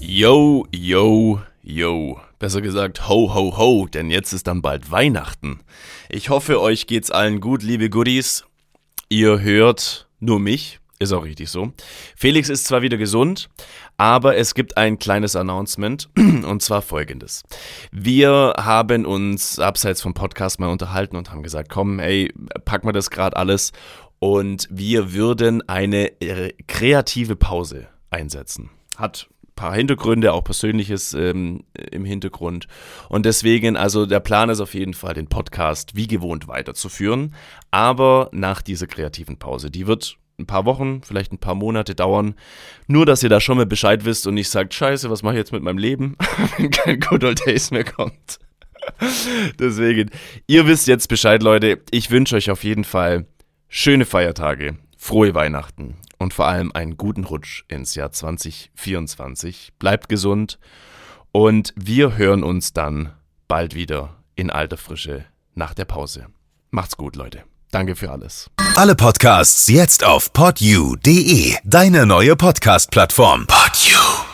Yo, yo, yo. Besser gesagt, ho, ho, ho, denn jetzt ist dann bald Weihnachten. Ich hoffe, euch geht's allen gut, liebe Goodies. Ihr hört nur mich, ist auch richtig so. Felix ist zwar wieder gesund, aber es gibt ein kleines Announcement und zwar folgendes. Wir haben uns abseits vom Podcast mal unterhalten und haben gesagt, komm, ey, pack mal das gerade alles und wir würden eine äh, kreative Pause einsetzen. Hat paar Hintergründe, auch Persönliches ähm, im Hintergrund. Und deswegen, also der Plan ist auf jeden Fall, den Podcast wie gewohnt weiterzuführen, aber nach dieser kreativen Pause. Die wird ein paar Wochen, vielleicht ein paar Monate dauern. Nur, dass ihr da schon mal Bescheid wisst und nicht sagt, scheiße, was mache ich jetzt mit meinem Leben, wenn kein Good Old Days mehr kommt. Deswegen, ihr wisst jetzt Bescheid, Leute. Ich wünsche euch auf jeden Fall schöne Feiertage, frohe Weihnachten und vor allem einen guten Rutsch ins Jahr 2024. Bleibt gesund und wir hören uns dann bald wieder in alter Frische nach der Pause. Macht's gut, Leute. Danke für alles. Alle Podcasts jetzt auf podyou.de, deine neue Podcast-Plattform. Podyou.